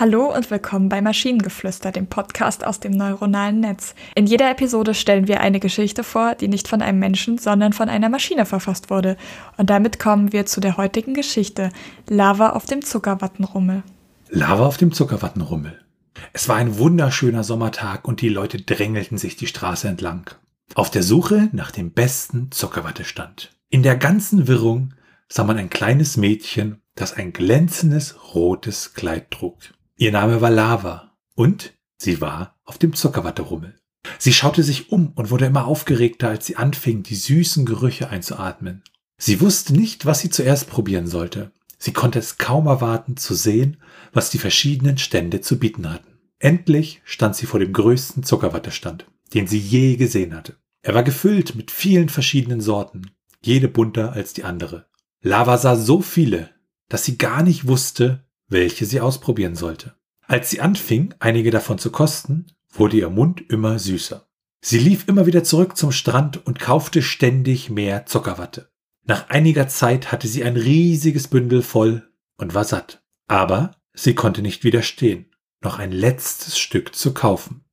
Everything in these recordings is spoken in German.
Hallo und willkommen bei Maschinengeflüster, dem Podcast aus dem neuronalen Netz. In jeder Episode stellen wir eine Geschichte vor, die nicht von einem Menschen, sondern von einer Maschine verfasst wurde. Und damit kommen wir zu der heutigen Geschichte Lava auf dem Zuckerwattenrummel. Lava auf dem Zuckerwattenrummel. Es war ein wunderschöner Sommertag und die Leute drängelten sich die Straße entlang. Auf der Suche nach dem besten Zuckerwattestand. In der ganzen Wirrung sah man ein kleines Mädchen, das ein glänzendes rotes Kleid trug. Ihr Name war Lava und sie war auf dem Zuckerwatterummel. Sie schaute sich um und wurde immer aufgeregter, als sie anfing, die süßen Gerüche einzuatmen. Sie wusste nicht, was sie zuerst probieren sollte. Sie konnte es kaum erwarten zu sehen, was die verschiedenen Stände zu bieten hatten. Endlich stand sie vor dem größten Zuckerwattestand, den sie je gesehen hatte. Er war gefüllt mit vielen verschiedenen Sorten, jede bunter als die andere. Lava sah so viele, dass sie gar nicht wusste, welche sie ausprobieren sollte. Als sie anfing, einige davon zu kosten, wurde ihr Mund immer süßer. Sie lief immer wieder zurück zum Strand und kaufte ständig mehr Zuckerwatte. Nach einiger Zeit hatte sie ein riesiges Bündel voll und war satt. Aber sie konnte nicht widerstehen, noch ein letztes Stück zu kaufen.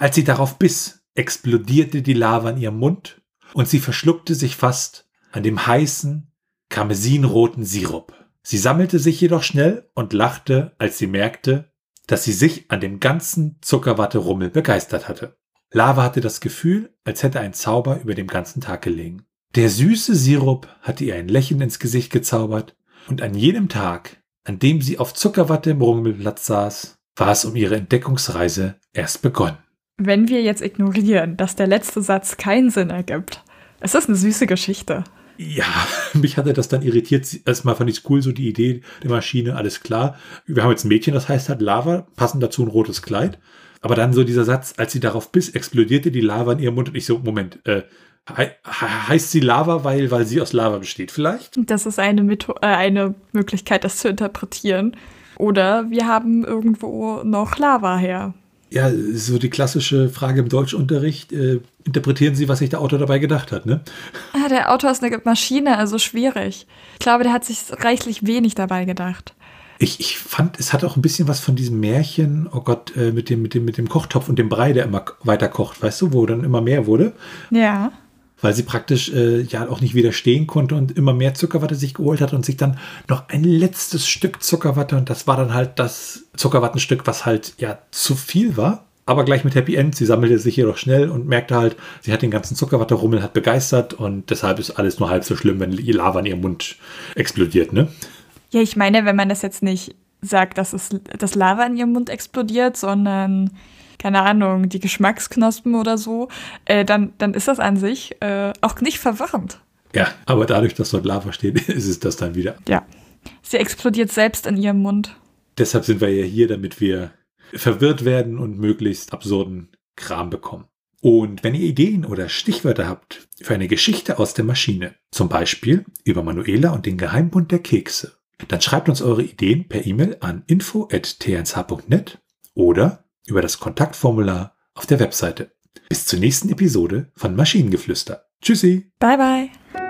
Als sie darauf biss, explodierte die Lava in ihrem Mund und sie verschluckte sich fast an dem heißen, karmesinroten Sirup. Sie sammelte sich jedoch schnell und lachte, als sie merkte, dass sie sich an dem ganzen Zuckerwatte-Rummel begeistert hatte. Lava hatte das Gefühl, als hätte ein Zauber über dem ganzen Tag gelegen. Der süße Sirup hatte ihr ein Lächeln ins Gesicht gezaubert und an jedem Tag, an dem sie auf Zuckerwatte im Rummelplatz saß, war es um ihre Entdeckungsreise erst begonnen. Wenn wir jetzt ignorieren, dass der letzte Satz keinen Sinn ergibt, es ist eine süße Geschichte. Ja, mich hatte das dann irritiert. Erstmal fand ich es cool, so die Idee der Maschine, alles klar. Wir haben jetzt ein Mädchen, das heißt hat Lava, passend dazu ein rotes Kleid. Aber dann so dieser Satz, als sie darauf biss, explodierte die Lava in ihrem Mund und ich so, Moment, äh, he heißt sie Lava, weil, weil sie aus Lava besteht vielleicht? Das ist eine, Metho äh, eine Möglichkeit, das zu interpretieren. Oder wir haben irgendwo noch Lava her ja, so die klassische Frage im Deutschunterricht. Äh, interpretieren Sie, was sich der Autor dabei gedacht hat, ne? Ja, der Autor ist eine Maschine, also schwierig. Ich glaube, der hat sich reichlich wenig dabei gedacht. Ich, ich fand, es hat auch ein bisschen was von diesem Märchen, oh Gott, äh, mit, dem, mit, dem, mit dem Kochtopf und dem Brei, der immer weiter kocht, weißt du, wo dann immer mehr wurde. Ja weil sie praktisch äh, ja auch nicht widerstehen konnte und immer mehr Zuckerwatte sich geholt hat und sich dann noch ein letztes Stück Zuckerwatte und das war dann halt das Zuckerwattenstück, was halt ja zu viel war. Aber gleich mit Happy End. Sie sammelte sich jedoch schnell und merkte halt, sie hat den ganzen Zuckerwatte-Rummel hat begeistert und deshalb ist alles nur halb so schlimm, wenn die Lava in ihrem Mund explodiert, ne? Ja, ich meine, wenn man das jetzt nicht sagt, dass es das Lava in ihrem Mund explodiert, sondern keine Ahnung, die Geschmacksknospen oder so, äh, dann, dann ist das an sich äh, auch nicht verwirrend. Ja, aber dadurch, dass dort Lava steht, ist es das dann wieder. Ja. Sie explodiert selbst in ihrem Mund. Deshalb sind wir ja hier, damit wir verwirrt werden und möglichst absurden Kram bekommen. Und wenn ihr Ideen oder Stichwörter habt für eine Geschichte aus der Maschine, zum Beispiel über Manuela und den Geheimbund der Kekse, dann schreibt uns eure Ideen per E-Mail an info.tnsh.net oder über das Kontaktformular auf der Webseite. Bis zur nächsten Episode von Maschinengeflüster. Tschüssi. Bye bye.